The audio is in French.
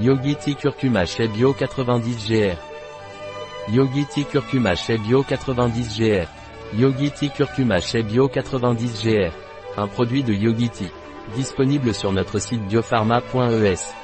Yogiti Curcuma chez Bio 90 GR. Yogiti Curcuma chez Bio 90 GR. Yogiti Curcuma chez Bio 90 GR. Un produit de Yogiti. Disponible sur notre site biopharma.es.